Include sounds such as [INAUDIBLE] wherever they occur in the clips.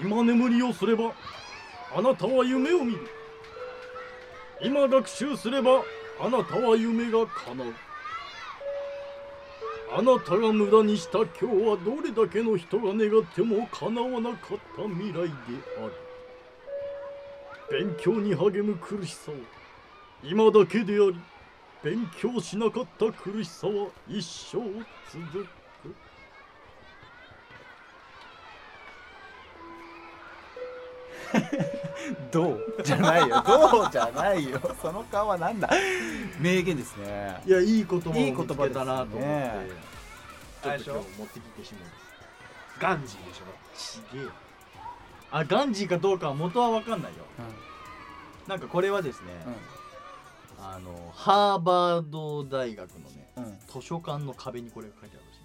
今眠りをすればあなたは夢を見る。今学習すればあなたは夢が叶う。あなたが無駄にした今日はどれだけの人が願っても叶わなかった未来である。勉強に励む苦しさは今だけであり勉強しなかった苦しさは一生続く。どう？じゃないよ。[LAUGHS] どう？じゃないよ。その顔はなんだ？名言ですね。いやいい言葉をいい言葉見つけたなと思って、ですちょっと今日持ってきてしまいます。ガンジーでしょ？ちげえよあガンジーかどうかは元は分かんないよ。なんかこれはですね、あのハーバード大学のねうん。うん図書館の壁にこれが書いてあるらしいん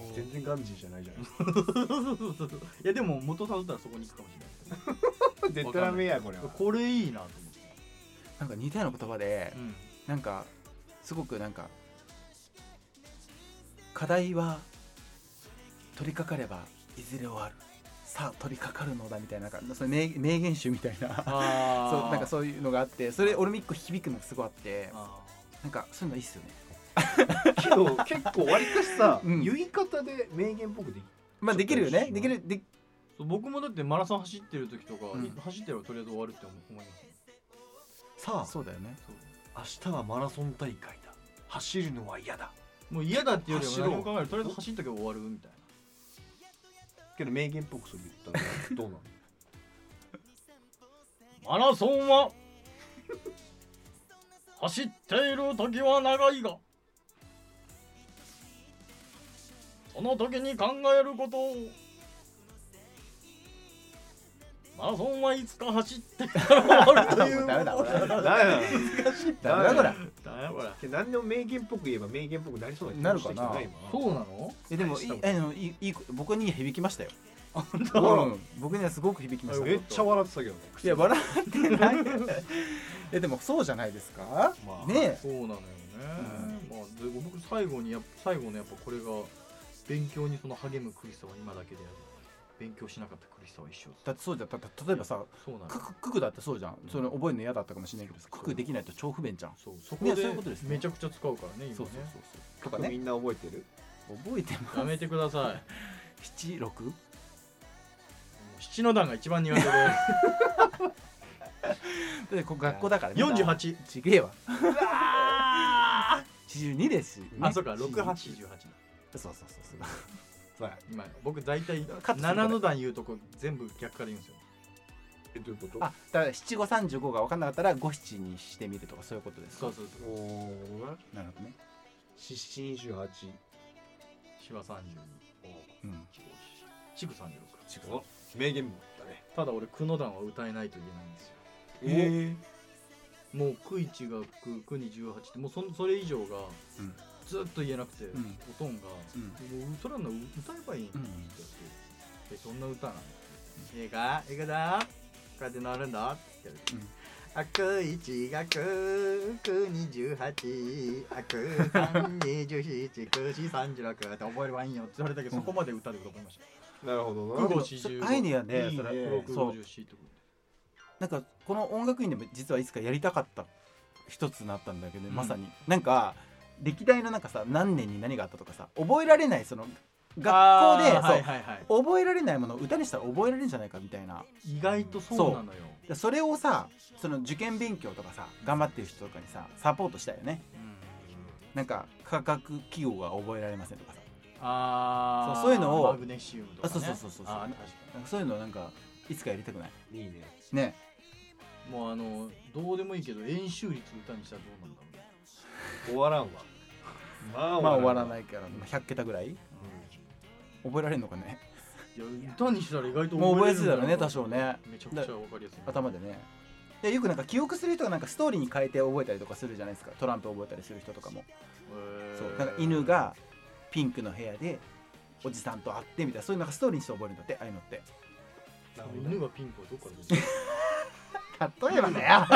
ですよ。全然ガンジーじゃないじゃない [LAUGHS] いやでも元さんだったらそこに行くかもしれない絶対ダメやこれは。これいいなと思って、なんか似たような言葉でうん。なんかすごくなんか課題は取り掛かればいずれ終わる。さあ取り掛かるのだみたいななんかそれ名名言集みたいな。あ [LAUGHS] そうなんかそういうのがあってそれ俺も一個響くのがすごいあってあなんかそういうのいいっすよね。けど結構わりかしさ、うん。言い方で名言っぽくできまあできるよね。できるでそう僕もだってマラソン走ってる時とか、うん。走ってればとりあえず終わるって思思います。さあそうだよね。明日はマラソン大会だ。走るのは嫌だ。もう嫌だっていうよりも走ろう。何も考えるとりあえず走っとけば終わるみたいな。けど名言っぽくそれ言ったら [LAUGHS] どうなの？マラソンは走っている時は長いがその時に考えることをマラソンはいつか走ってから終わるというダメだ。これダメだ。難しいダメだ。これダメだ。これ何でも名言っぽく言えば名言っぽくなりそうなるかなもしてきた。な今。そうなの？えでもいいあのいい僕には響きましたよ。本うん僕にはすごく響きました。めっちゃ笑ってたけどね。いや笑ってない。[LAUGHS] えでもそうじゃないですか？まあねそうなのよね、まあ、で僕最後にやっぱ最後のやっぱこれが勉強にその励む苦しさは今だけである勉強しなかった苦しさは一生だってそうじゃん。だって例えばさそうなのククククだってそうじゃん。それ覚えるの嫌だったかもしれないけどさククできないと超不便じゃん。そう。そこねでそういうことですね。めちゃくちゃ使うからね今ね。そうそうそうそう。とかね。みんな覚えてる？覚えてまやめてください。す [LAUGHS] 七六？七の段が一番苦手で。[LAUGHS] でこ学校だからね。48ちげえわ。七 [LAUGHS] 十二ですしね。あそうか。42 6848そうそうそうそうそうや今僕大体カットする7の段言うとこ全部逆から言うんですよ。えどういうこと？あだから七五三十五が分かんなかったら五七にしてみるとかそういうことですか？そうそうそう。おおなるほどね。七七十八。シワ32うん。チグ36お名言だね。ただ俺クの段は歌えないと言えないんですよ。えもうクイチがククに18ってもうそそれ以上がうんずっと言えなくて、ん。おとんが、うん。もうそれ歌えばいいって言って、えそんな歌なの？映画？映画だ？こうやってなるんだ？って言って、うん。あく一がくくに18あく三に17くし36って覚えればいいんよって言われたけど、うん。そこまで歌でと思いました。なるほど九な五。四十五。アイデアねそれ。六そう五十四ってこなんかこの音楽院でも実はいつかやりたかった一つになったんだけど、うん。まさに。なんか歴代のなんかさ何年に何があったとかさ覚えられないその学校で、はい覚えられないものを歌にしたら覚えられるんじゃないかみたいな。意外とそうなのよ。でそれをさその受験勉強とかさ頑張ってる人とかにさサポートしたいよね。なんか価格記号が覚えられませんとかさ。ああそうそういうのをマグネシウムとか、ね、あそうそうそうそう。そういうのなんかいつかやりたくない？いいね。ね。にもうあのどうでもいいけど演習率歌にしたらどうなんだろう。ね終わらんわ。まあまあ終わらい、ないから100桁ぐらい？覚えられるのかね？いや歌にしたら意外ともう覚えやれすいだろうねん多少ね。めちゃくちゃわかりやすい。頭でね。でよくなんか記憶する人がなんかストーリーに変えて覚えたりとかするじゃないですか。トランプ覚えたりする人とかも。そう。なんか犬がピンクの部屋でおじさんと会ってみたいなそういうなんかストーリーにして覚えるんだってああいうのって。犬がピンクはどっから出てき例えばだよ。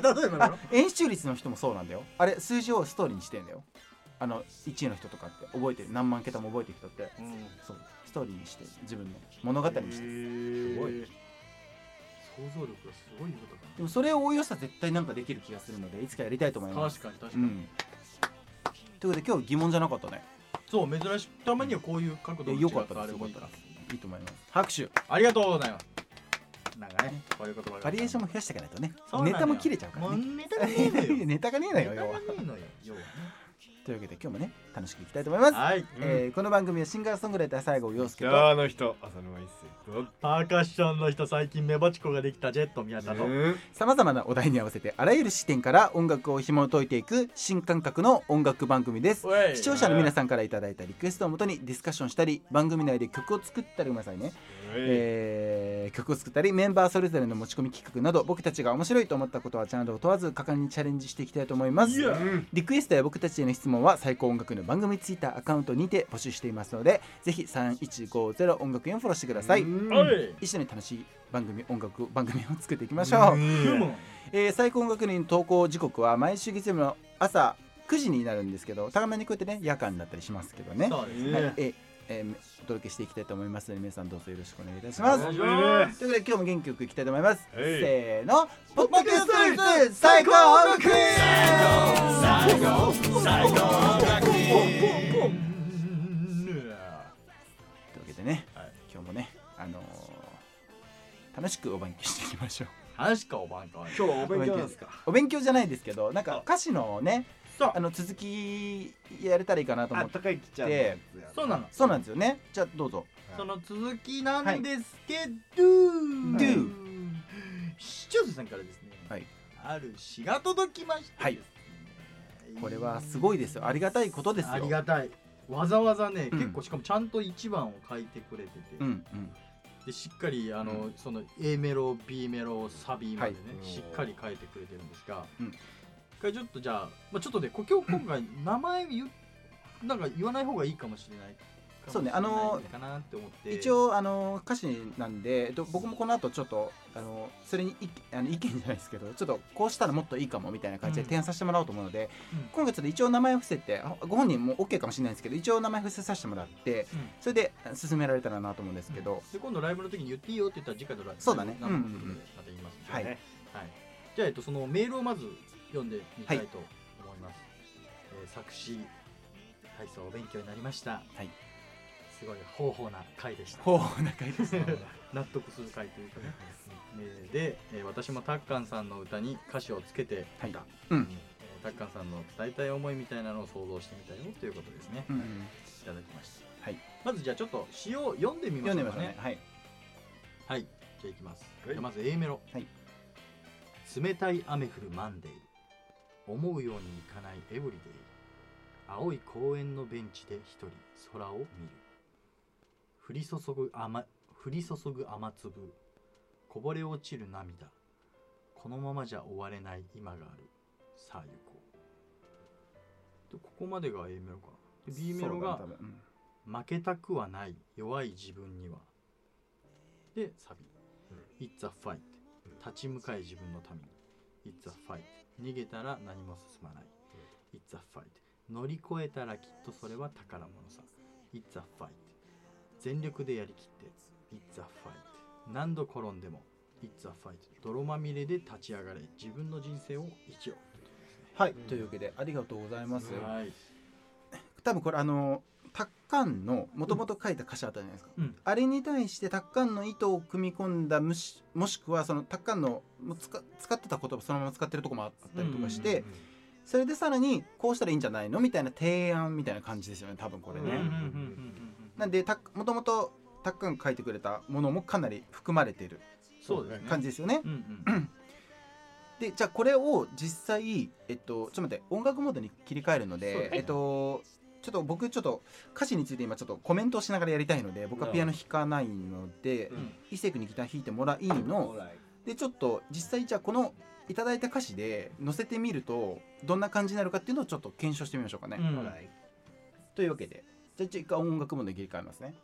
た [LAUGHS] 例えばだろ演習率の人もそうなんだよ。あれ数字をストーリーにしてんだよ。あの1位の人とかって。覚えてる。何万桁も覚えてる人って。うん。そう。ストーリーにして自分の物語にして。すごい。想像力がすごいことでもそれを応用したら絶対なんかできる気がするのでいつかやりたいと思いだます。確かに確かに、うん。ということで今日疑問じゃなかったね。そう珍しい。たまにはこういう角度ったいいからよかったです。いいと思います。拍手。ありがとうございますなんかね。こういう言葉が。バリエーションも増やしていかないとね。ネタも切れちゃうからね。ネタがねえのよ。[LAUGHS] ネタがねえのよ要は。というわけで今日もね楽しくいきたいと思います、はい。えーこの番組はシンガーソングライター西郷陽介とあの人浅沼一生とパーカッションの人最近メバチコができたジェット宮田と、うん。さまざまなお題に合わせてあらゆる視点から音楽を紐解いていく新感覚の音楽番組です。視聴者の皆さんからいただいたリクエストをもとにディスカッションしたり番組内で曲を作ったりごめんなさいね、えー曲を作ったりメンバーそれぞれの持ち込み企画など僕たちが面白いと思ったことはチャンネルを問わず果敢にチャレンジしていきたいと思いますリクエストや僕たちへの質問は最高音楽の番組ツイッターアカウントにて募集していますのでぜひ3150音楽園をフォローしてください、一緒に楽しい番組音楽番組を作っていきましょう、うん。えー最高音楽園の投稿時刻は毎週月曜日の朝9時になるんですけどたまにこうやってね夜間になったりしますけどね。ね、はい、えーえーお届けしていきたいと思いますので皆さんどうぞよろしくお願いいたします。ということで今日も元気よくいきたいと思います。はい。せーの、ポッドキャストリーズ最高音楽というわけでね、はい。今日もね、あのー楽しくお勉強していきましょう。話かおばんか。今日はお勉強ですか？お勉強じゃないですけど、なんかあ歌詞のね、そうあの続きやれたらいいかなと思って。あったかいきちゃんのやつやそうなの。そうなんですよね。じゃあどうぞ。その続きなんですけど、Do 視聴者さんからですね、はい。ある詩が届きましてはい。これはすごいですよ。ありがたいことですよ。ありがたい。わざわざね、うん。結構しかもちゃんと一番を書いてくれてて、うんうん。でしっかりあの、うその A メロ B メロサビまでね、はい。しっかり書いてくれてるんですが、うん。一回ちょっとじゃあ、まあ、ちょっとねこ今日今回名前言うなんか言わない方がいいかもしれないそうねあのかなって思って。一応あの歌詞なんで、えっと、僕もこの後ちょっとあのそれにいあの意見じゃないですけどちょっとこうしたらもっといいかもみたいな感じでうん提案させてもらおうと思うので、うん。今回ちょっと一応名前を伏せてあご本人も OK かもしれないんですけど一応名前伏せさせてもらってうん。それで進められたらなと思うんですけど、で今度ライブの時に言っていいよって言ったら次回のライブそうだね。生のうんうんうんことでまた言いますんではいはい。じゃあ、えっと、そのメールをまず読んでみたいと思います、えー作詞体操お勉強になりました。はい。すごい方法な回でした。ほう仲いいですね。[LAUGHS] 納得する回というかね、えーで、えー私もタッカンさんの歌に歌詞をつけてみた、はい。うん。えータッカンさんの伝えたい思いみたいなのを想像してみたよということですね、うんうんいただきました、はい。まずじゃあちょっと詩を読んでみまし読んでょうかねみましょうね。はい。はい、じゃあいきます。はい。じゃあまず A メロ。はい。冷たい雨降るマンデー。思うようにいかないエブリデイ。青い公園のベンチで一人空を見る。降り注ぐ雨、降り注ぐ雨粒。こぼれ落ちる涙。このままじゃ終われない今がある。さあ行こう。でここまでが A メロかな。で B メロがねうん負けたくはない弱い自分にはでサビ、It's a fight 立ち向かい自分のために It's a fight 逃げたら何も進まない。It's a fight 乗り越えたらきっとそれは宝物さ。It's a fight 全力でやりきって。It's a fight 何度転んでも。It's a fight 泥まみれで立ち上がれ。自分の人生を生きよはい。というわけでありがとうございます。はい。多分これあのタッカンのもともと書いた歌詞あったじゃないですか、うん。あれに対してタッカンの意図を組み込んだもしもしくはそのタッカンの使使ってた言葉そのまま使ってるとこもあったりとかして、それでさらにこうしたらいいんじゃないのみたいな提案みたいな感じですよね多分これね、なんでもともとタッカンが書いてくれたものもかなり含まれてる感じですよね、[CLEARS THROAT] でじゃあこれを実際えっとちょっと待って音楽モードに切り替えるので、えっとちょっと僕ちょっと歌詞について今ちょっとコメントをしながらやりたいので僕はピアノ弾かないので、うん。伊勢君にギター弾いてもらいの。でちょっと実際じゃあこのいただいた歌詞で載せてみるとどんな感じになるかっていうのをちょっと検証してみましょうかね。うん。というわけでじゃあ一回音楽モードに切り替えますね。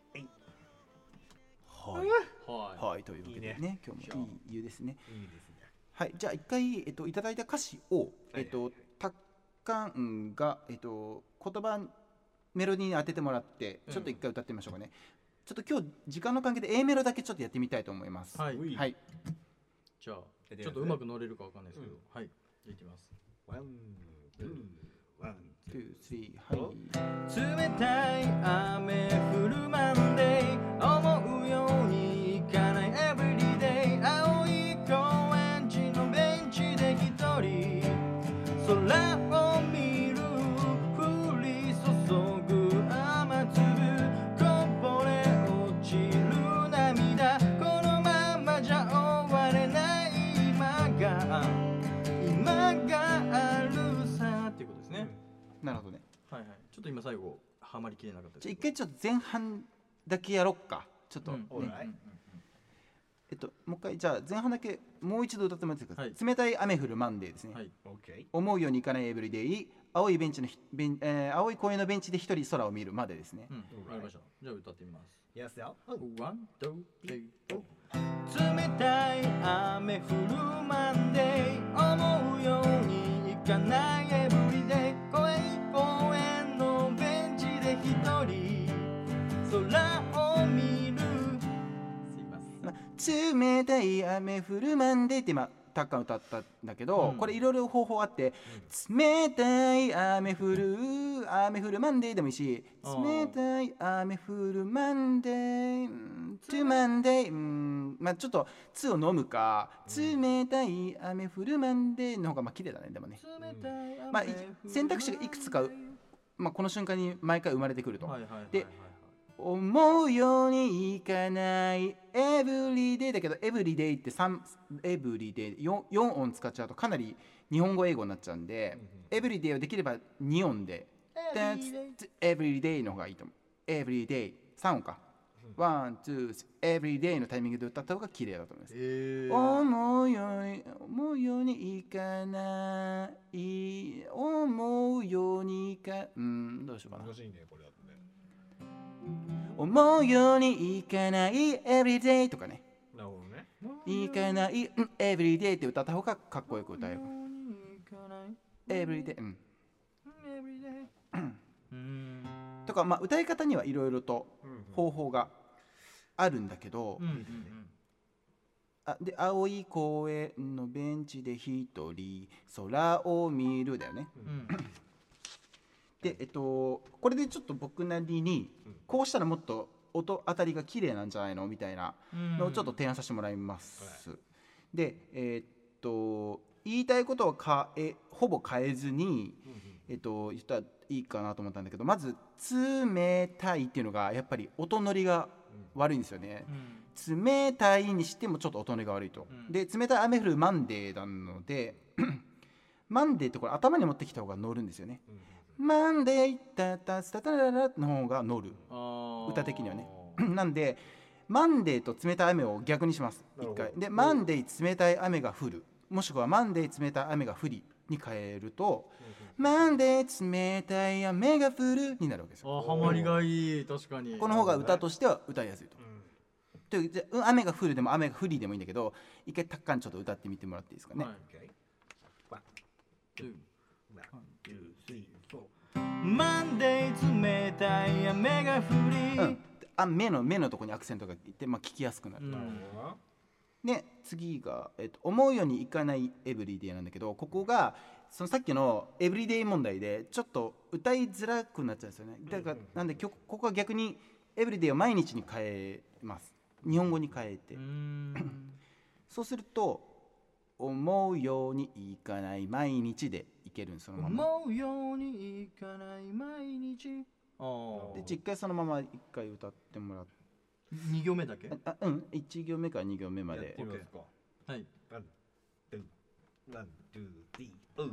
はい、はい。はい、というわけでねいいね。今日もいい湯ですね。いいですね。はい、じゃあ一回、えっと、いただいた歌詞を、はい。えっと、タッカンが、えっと、言葉メロディーに当ててもらってちょっと一回歌ってみましょうかね、ちょっと今日時間の関係で A メロだけちょっとやってみたいと思います。はい。うい。はい。じゃあちょっとうまく乗れるかわかんないですけど、はい。じゃあいきます。 one, two, one, 2、3はい。冷たい雨降るマンデーと今最後ハマりきれなかったじゃあ一回ちょっと前半だけやろっか。ちょっと、うん。ね。オーライ。えっともう一回じゃあ前半だけもう一度歌ってもらっていいですか、はい。冷たい雨降るマンデーですね、はい。オッケー。思うようにいかないエブリデイ青いベンチのひベン、えー青い公園のベンチで一人空を見るまでですね、うん、わかりました。じゃあ歌ってみます。Yes, yo. One, two, three, four 冷たい雨降るマンデー。思うようにいかない冷たい雨降る Monday って今タッカン歌ったんだけど、うん。これいろいろ方法あって、冷たい雨降る雨降る Monday でもいいし冷たい雨降る Monday トゥ Monday うん。まあちょっと「つ」を飲むか「冷たい雨降る Monday」の方がまあ綺麗だねでもね、まあい選択肢がいくつかまあ、この瞬間に毎回生まれてくると、はいはいはいはい。で思うようにいかないエブリデイだけどエブリデイって3エブリデイ 4, 4音使っちゃうとかなり日本語英語になっちゃうんで、エブリデイをできれば2音で That's every day の方がいいと思う。every day 3音か。1 2 every day のタイミングで歌った方が綺麗だと思います。えー、思うように思うようにいかない思うようにいかうんどうしようかな。難しいね、これだと。ね。思うようにいかない everyday とかね。なるほどね。いかないうん everyday って歌った方がかっこよく歌える。everyday うん。うん。とかまあ歌い方にはいろいろと方法があるんだけど、うんうんあで青い公園のベンチで一人空を見るだよね。うんうんでえっとこれでちょっと僕なりにこうしたらもっと音当たりが綺麗なんじゃないの？みたいなうんのをちょっと提案させてもらいます。で、えーっと言いたいことはかえほぼ変えずに、えっと言ったらいいかなと思ったんだけどまず「冷たい」っていうのがやっぱり音のりが悪いんですよね。冷たいにしてもちょっと音のりが悪いと。うんで冷たい雨降るマンデーなので [CLEARS THROAT] マンデーってこれ頭に持ってきた方が乗るんですよね。マンデータタスタタララの方が乗る。歌的にはね。[CLEARS THROAT] なんでマンデーと冷たい雨を逆にします。一回。でマンデー冷たい雨が降る。もしくはマンデー冷たい雨が降りに変えるとマンデー冷たい雨が降るになるわけですよ。あーハマりがいい。確かに。この方が歌としては歌いやすいと。というじゃあうん雨が降るでも雨が降りでもいいんだけど一回タッカンちょっと歌ってみてもらっていいですかね、はい Okay. One, うん one, two, three, four. マンデー冷たい雨が降り、うん。あ目の目のとこにアクセントがいって、まあ、聞きやすくなる、うん。なるほどな。で次が、えっと、思うようにいかないエブリデイなんだけどここがそのさっきのエブリデイ問題でちょっと歌いづらくなっちゃうんですよね。だからなんで曲ここは逆にエブリデイを毎日に変えます。日本語に変えて、そうすると思うようにいかない毎日でいけるんそのまま。思うようにいかない毎日。ああ。で一回そのまま一回歌ってもらって。2行目だけ？あうん。1行目から2行目まで。やってみますか。はい。three, oh.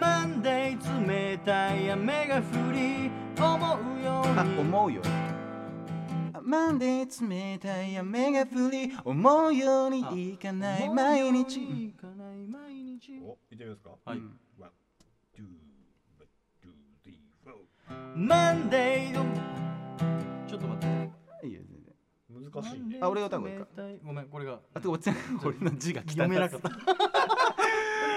マンデー冷たい雨が降り思うようあに思うよ。あ Monday冷たい雨が降り思うようにいかない毎日。いかない毎日お、行ってみますか。はい、うん。One, two, one, two, three, four. Monday。ちょっと待って。いいよ全然難しいね。あ俺が歌うか。ごめんこれが。あと俺全俺の字が汚い。読めなかった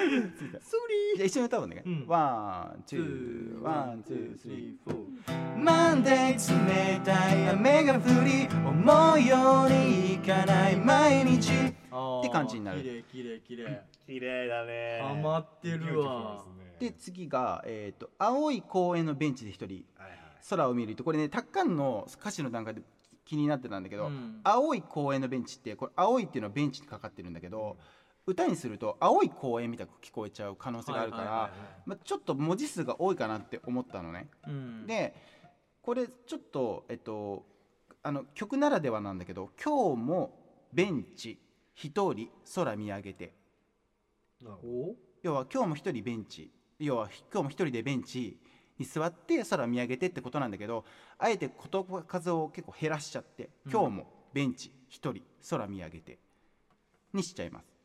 じゃあ一緒に歌おうね、うん。 one, two, one two, three four. Monday 冷たい雨が降り思うようにいかない毎日。って感じになる。綺麗綺麗綺麗。綺麗だね。ハマってるわ。で次が、えーと「青い公園のベンチで一人はいはい。空を見るとこれねタッカンの歌詞の段階で気になってたんだけど、うん。青い公園のベンチってこれ青いっていうのはベンチにかかってるんだけど、歌にすると青い公園みたく聞こえちゃう可能性があるから、まあ、ちょっと文字数が多いかなって思ったのね。うん。でこれちょっとえっとあの曲ならではなんだけど「今日もベンチ一人空見上げて。なるほど。お」要は今日も一人ベンチ要は今日も一人でベンチに座って空見上げてってことなんだけどあえて言葉数を結構減らしちゃって「うん。今日もベンチ一人空見上げて」にしちゃいます、うん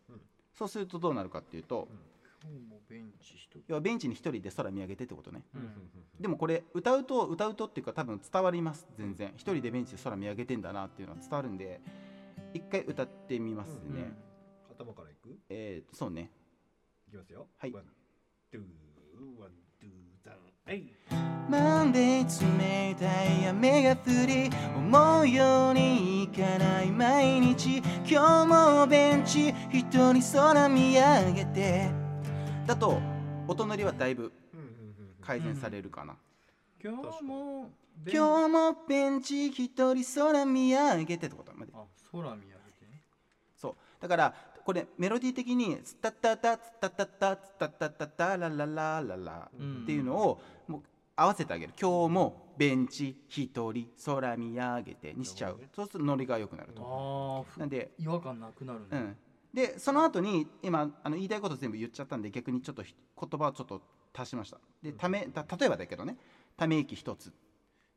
そうするとどうなるかっていうと、ベンチ要はベンチに一人で空見上げてってことね。うん。でもこれ歌うと歌うとっていうか多分伝わります全然。一人でベンチで空見上げてんだなっていうのは伝わるんで一回歌ってみます。ね、頭からいく？いえー、そうね。きますよ。はいワンツーワンツーザンはい。マンデー冷たい雨が降り思うようにいかない毎日。今日もベンチ一人空見上げて。だと音のりはだいぶ改善されるかな、今日も今日もベンチ一人空見上げてってことまで。あ空見上げてね。そう。だからこれメロディー的に「ツタタタツタタタツタタタタラララララ」うんっていうのをもう合わせてあげる今日もベンチ一人空見上げてにしちゃうそうするとノリが良くなるとあなんで違和感なくなるねうんでその後に今あの言いたいこと全部言っちゃったんで逆にちょっと言葉をちょっと足しましたでため例えばだけどねため息一つ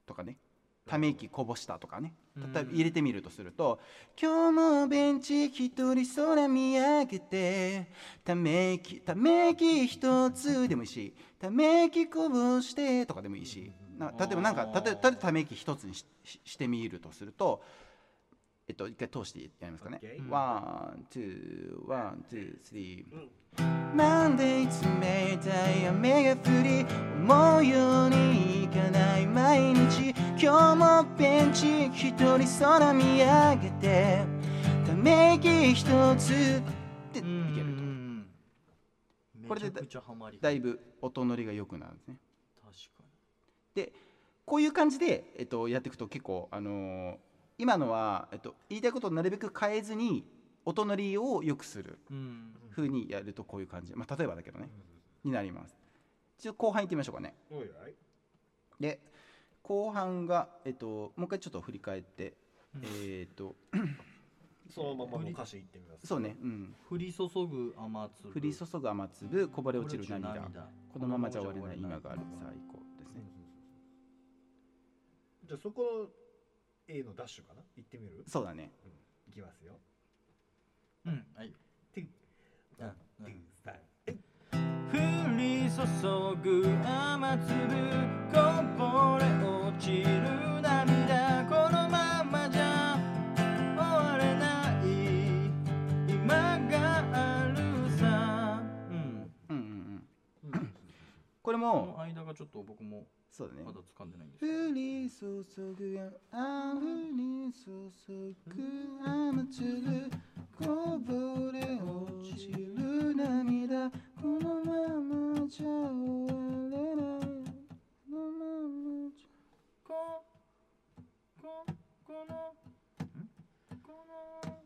とかねため息こぼしたとかね。例えば入れてみるとすると「今日もベンチ一人空見上げてため息ため息一つ」でもいいしため息こぼして」とかでもいいし。な例えばなんか例えばため息一つにしてみるとするとえっと一回通してやりますかね。 one, two, one, two, three Monday 冷たい雨が降り思うようにいかない毎日。今日もベンチ一人空見上げて。ため息一つっていけうんるうんうんこれでだいぶ音のりが良くなるんですね。確かでこういう感じで、えっと、やっていくと結構あのー今のは、えっと、言いたいことをなるべく変えずに音のりを良くするにうにやるとこういう感じ、まあ、例えばだけどねになります。後半いってみましょうかね。で後半が、えっと、もう一回ちょっと振り返って、うん。えっと [CLEARS THROAT] そのままの歌詞いってみます。そうね、うん、降り注ぐ雨粒。降り注ぐ雨粒こぼれ落ちる涙。このままじゃ終われない。今がある。最高ですね。じゃあそこ A のダッシュかな？行ってみる？そうだね。いきますよ。うんはい。トゥうん。トゥサン降り注ぐ雨粒こぼれ落ちるこれこもの間がちょっと僕もそうだね。まだ掴んでないんですけど降り注ぐやあ降り注ぐ雨粒こぼれ落ちる涙このままじゃ終われない。このままじゃこここのこの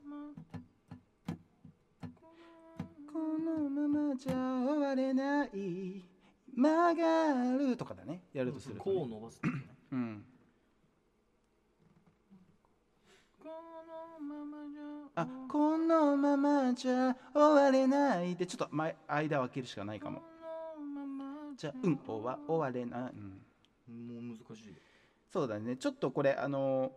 まこのままじゃ終われない曲がるとかだね。やるとするとね、こう伸ばすとね。うん。あこのままじゃ終われないで。ちょっと前間を空けるしかないかも。じゃあうん終わ終われない、うん、もう難しいそうだね。ちょっとこれあの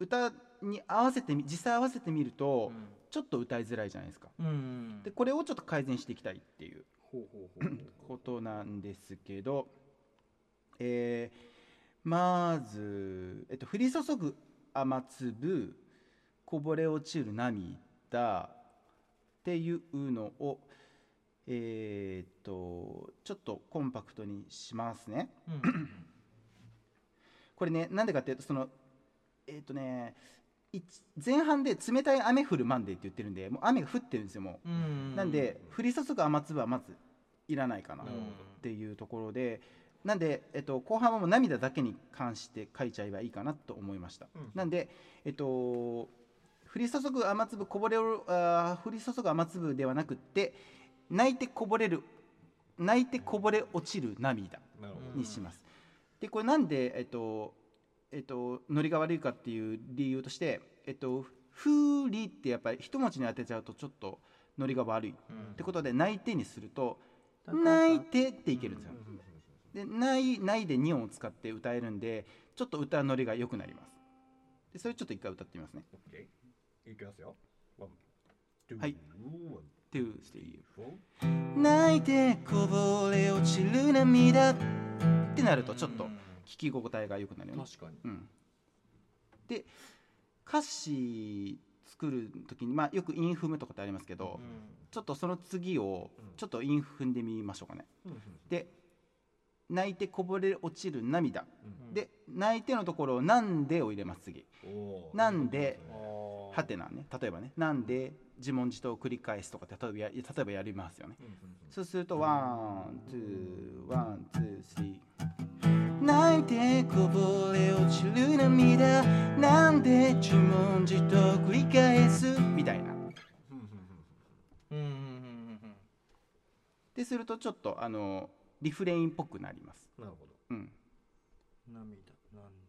歌に合わせてみ実際合わせてみると、ちょっと歌いづらいじゃないですか。うん、うん、でこれをちょっと改善していきたいっていうほうほうほうことなんですけど、えーまず、えっと、降り注ぐ雨粒こぼれ落ちる涙っていうのをえーっとちょっとコンパクトにしますね。うん。これねなんでかっていうとそのえーっとねい前半で冷たい雨降るマンデーって言ってるんでもう雨が降ってるんですよもう。うん。なんで降り注ぐ雨粒はまずいらないかなっうんていうところでなんで、えっと、後半はもう涙だけに関して書いちゃえばいいかなと思いました、うんなんでえっと降り注ぐ雨粒こぼれるあー降り注ぐ雨粒ではなくって泣いてこぼれる泣いてこぼれ落ちる涙にします。でこれなんで、えっとえっと、ノリが悪いかっていう理由として「えっと、ふり」ってやっぱり一文字に当てちゃうとちょっとノリが悪い。ってことで「泣いて」にすると「泣いて」っていけるんですよ。で「ない」ないで2音を使って歌えるんでちょっと歌ノリが良くなります。でそれちょっと一回歌ってみますね。いきますよ。はい。ワン。っていう。していいよフォー泣いてこぼれ落ちる涙ってなるとちょっと聞き応えが良くなるよね。確かに。うん、で歌詞作る時に、まあ、よく韻踏むとかってありますけど、ちょっとその次をうん。ちょっと韻踏んでみましょうかね。うん。で泣いてこぼれ落ちる涙、うん。で泣いてのところを「なんで」を入れます次。なんではてなね。例えばね「なんで」自問自答を繰り返すとかって例えばや例えばやりますよね。うんうんうん。そうすると one two one two three 泣いてこぼれ落ちる涙なんで自問自答繰り返す。みたいな。うんうんうんうんうんうんでするとちょっとあのリフレインっぽくなります、なるほど。うん、うん涙なんで。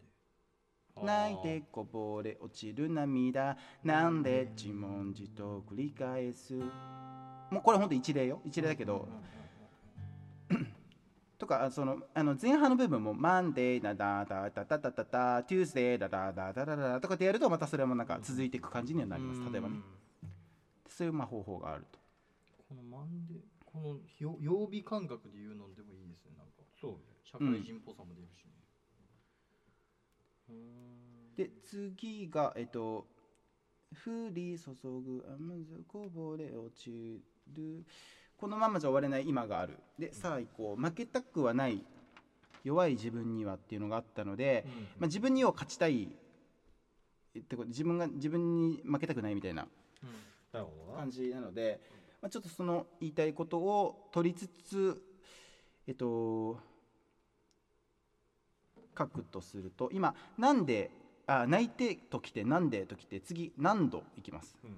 泣いてこぼれ落ちる涙なんで自問自答繰り返す。もうこれほんと一例よ。一例だけど、とかあそのあの前半の部分も「マンデーだだだだだだだだ」「 Tuesday だだだだだだ」とかってやるとまたそれもなんか続いていく感じにはなります。例えばね。そういうまあ方法があると。この Monday このよ曜日感覚で言うのでもいいですね。なんかそうね。社会人っぽさも出るしね。うーんで次がえっと「降り注ぐ雨ずこぼれ落ちる」このままじゃ終われない今がある。でさあ行こう。負けたくはない弱い自分にはっていうのがあったので、まあ、自分には勝ちたいってこと自分が自分に負けたくないみたいな感じなので、まあ、ちょっとその言いたいことを取りつつえっと書くとすると今「なんで」あ泣いてときて「なんで」ときて次「何度」いきます？うんうん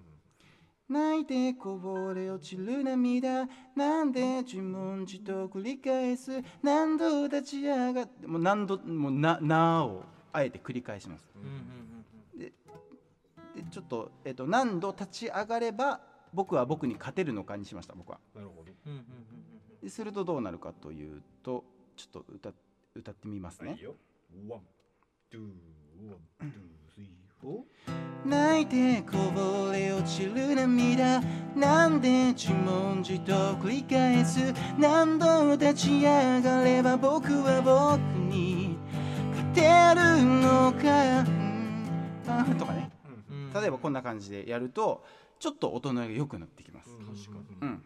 泣いてこぼれ落ちる涙。なんで自問自答繰り返す？何度立ち上がってもう何度もうな「な」をあえて繰り返します。うんうんでちょっと、えっと、何度立ち上がれば僕は僕に勝てるのかにしました僕は。なるほど。うんうんうんでするとどうなるかというとちょっと歌歌ってみますね。はいい泣いてこぼれ落ちる涙。なんで自問自答繰り返す。何度立ち上がれば僕は僕に。勝てるのか。うんあとかね。うん。うん例えばこんな感じでやるとちょっと大人が良くなってきます、確かに。うん、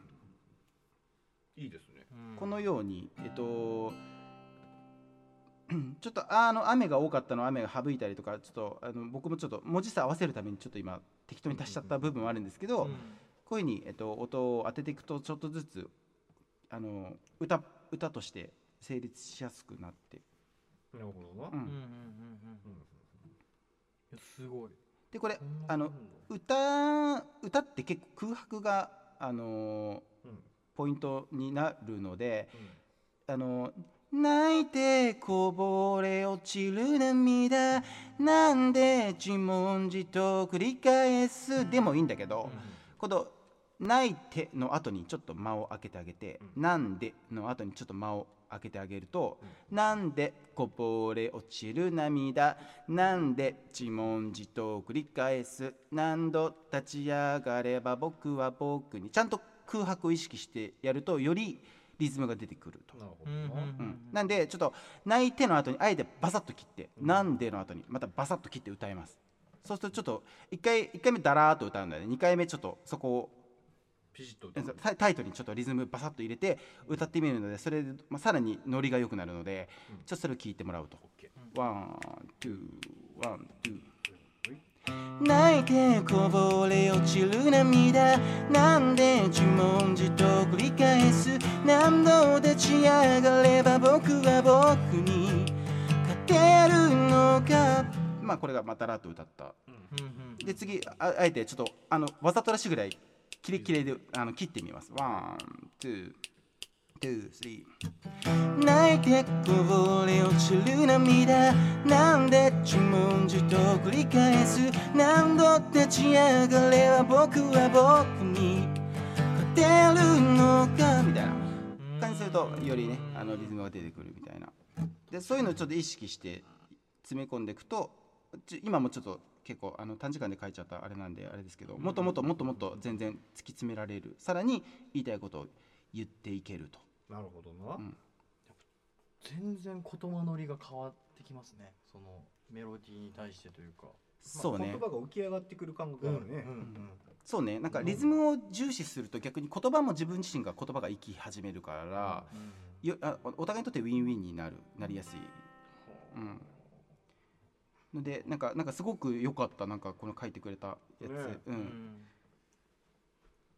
いいですね。うんこのようにえっと [CLEARS THROAT] ちょっとあの雨が多かったのを雨が省いたりとかちょっとあの僕もちょっと文字数合わせるためにちょっと今適当に足しちゃった部分はあるんですけど、うん。こういうふうに、えっと、音を当てていくとちょっとずつあの歌歌として成立しやすくなって、なるほどな。ううんうんうんうんん、いやすごい。でこれあの歌歌って結構空白があのうん。ポイントになるのでうん。あの泣いてこぼれ落ちる涙。なんで自問自答繰り返す？でもいいんだけど、この「泣いて」の後にちょっと間を空けてあげて「うなんで」の後にちょっと間を空けてあげると「なんでこぼれ落ちる涙？なんで自問自答繰り返す？何度立ち上がれば僕は僕に」ちゃんと空白を意識してやるとよりリズムが出てくると。なるほうんなうんなんでちょっと泣いての後にあえてバサッと切って、うん。なんでの後にまたバサッと切って歌います。そうするとちょっと1回一回目ダラーっと歌うんだよね。2回目ちょっとそこをピシッとタイタイトにちょっとリズムバサッと入れて歌ってみるのでそれで、まあ、さらにノリが良くなるので、うん。ちょっとそれを聞いてもらうと。 one, two, one, two。泣いてこぼれ落ちる涙。なんで自問自答繰り返す？何度立ち上がれば僕は僕に勝てるのか？まあこれがまたラッと歌った。で次ああえてちょっとあのわざとらしいぐらいキレッキレであの切ってみます。ワンツーツースリ泣いてこぼれ落ちる涙なんで自問自答繰り返す何度立ち上がれば僕は僕に勝てるのかみたいな。感じするとよりねあのリズムが出てくるみたいなでそういうのをちょっと意識して詰め込んでいくと今もちょっと結構あの短時間で書いちゃったあれなんであれですけどもっともっともっともっと全然突き詰められる。さらに言いたいことを言っていけると。ーなるほどな、うん。全然言葉のりが変わってきますね。そのメロディーに対してというか。そうね。言葉が浮き上がってくる感覚があるね、うんうんそうね。なんかリズムを重視すると逆に言葉も自分自身が言葉が生き始めるからうんよあおお互いにとってウィンウィンになるなりやすい。う。ん。のでなんかなんかすごく良かった。なんかこの書いてくれたやつ、ねううん。ん。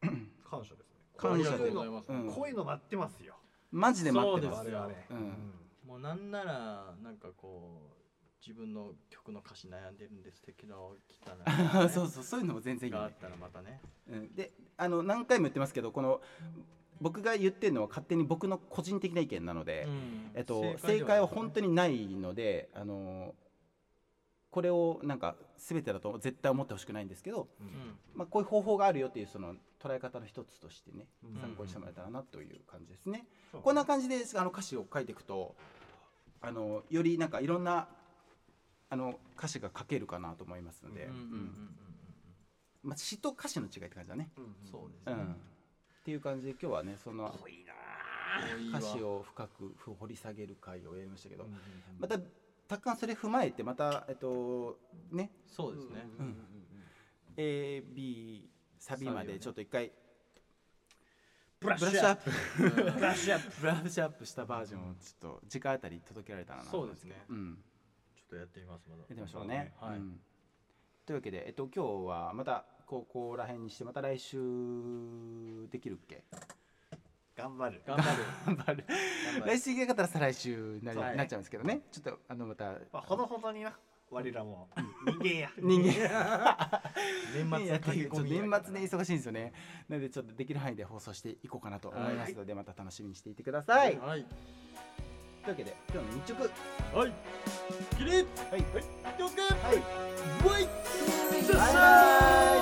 [CLEARS THROAT] 感謝です。ね感謝ありがとうございますうん。こういうの待ってますよ。マジで待ってます。そうですようん。もうなんならなんかこう自分の曲の歌詞悩んでるんですけど来たら、[LAUGHS] そうそうそういうのも全然いいあったらまたね。うん、であの何回も言ってますけどこの僕が言ってるのは勝手に僕の個人的な意見なので、うん。えっと、正解は本当にないのであのこれをなんか全てだと絶対思ってほしくないんですけど、うん。まあ、こういう方法があるよっていうその捉え方の一つとしてねうん。参考にしてもらえたらなという感じですね。こんな感じであの歌詞を書いていくとあのよりなんかいろんなあの歌詞が書けるかなと思いますので、まあ、詩と歌詞の違いって感じだね。うんそうですね。うん、っていう感じで今日はねそんな濃いな歌詞を深く掘り下げる回をやりましたけど、うんまたたくさんそれ踏まえてまたえっとね。そうですね。うん。うんうん AB サビまでちょっと一回。ブラッシュアッププブラッシュアップブラッシュアップしたバージョンをちょっと次回あたり届けられたらなそうですね。うん。ちょっとやってみますまだ。やってみましょうね、はい。うん。というわけで、えっと、今日はまたここら辺にしてまた来週できるっけ？頑張る。頑張る。頑張る。[LAUGHS] 来週行けなかったら再来週にななっちゃうんですけどね。ちょっとあのまた。まあほどほどにな我らも。人間や。人間。[LAUGHS] 年末や年末ね忙しいんですよね。なのでちょっとできる範囲で放送していこうかなと思いますので、また楽しみにしていてください、というはいわけで今日の日直はい。起立はい。気をつけはい。バイ